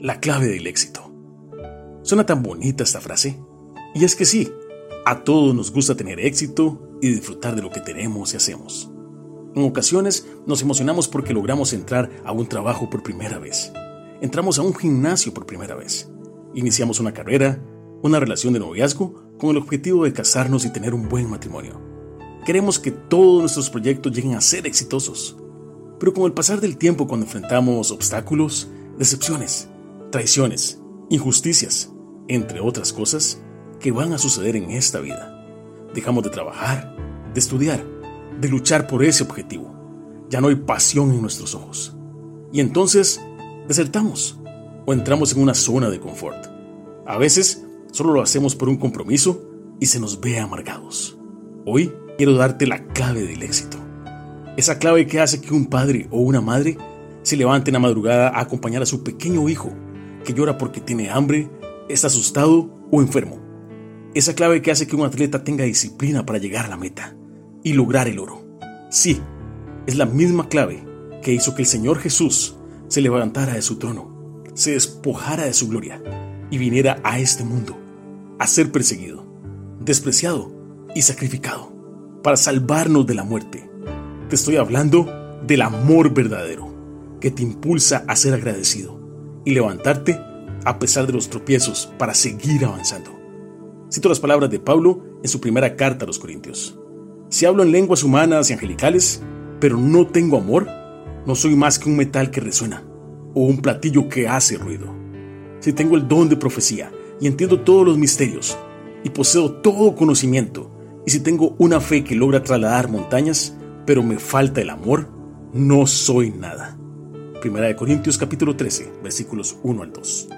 la clave del éxito. Suena tan bonita esta frase. Y es que sí, a todos nos gusta tener éxito y disfrutar de lo que tenemos y hacemos. En ocasiones nos emocionamos porque logramos entrar a un trabajo por primera vez. Entramos a un gimnasio por primera vez. Iniciamos una carrera, una relación de noviazgo con el objetivo de casarnos y tener un buen matrimonio. Queremos que todos nuestros proyectos lleguen a ser exitosos. Pero con el pasar del tiempo cuando enfrentamos obstáculos, decepciones, traiciones, injusticias, entre otras cosas que van a suceder en esta vida, dejamos de trabajar, de estudiar, de luchar por ese objetivo. Ya no hay pasión en nuestros ojos. Y entonces desertamos o entramos en una zona de confort. A veces solo lo hacemos por un compromiso y se nos ve amargados. Hoy quiero darte la clave del éxito. Esa clave que hace que un padre o una madre se levante en la madrugada a acompañar a su pequeño hijo que llora porque tiene hambre, está asustado o enfermo. Esa clave que hace que un atleta tenga disciplina para llegar a la meta y lograr el oro. Sí, es la misma clave que hizo que el Señor Jesús se levantara de su trono, se despojara de su gloria y viniera a este mundo a ser perseguido, despreciado y sacrificado para salvarnos de la muerte. Te estoy hablando del amor verdadero que te impulsa a ser agradecido y levantarte a pesar de los tropiezos para seguir avanzando. Cito las palabras de Pablo en su primera carta a los Corintios. Si hablo en lenguas humanas y angelicales, pero no tengo amor, no soy más que un metal que resuena o un platillo que hace ruido. Si tengo el don de profecía y entiendo todos los misterios y poseo todo conocimiento, y si tengo una fe que logra trasladar montañas, pero me falta el amor, no soy nada. Primera de Corintios capítulo 13, versículos 1 al 2.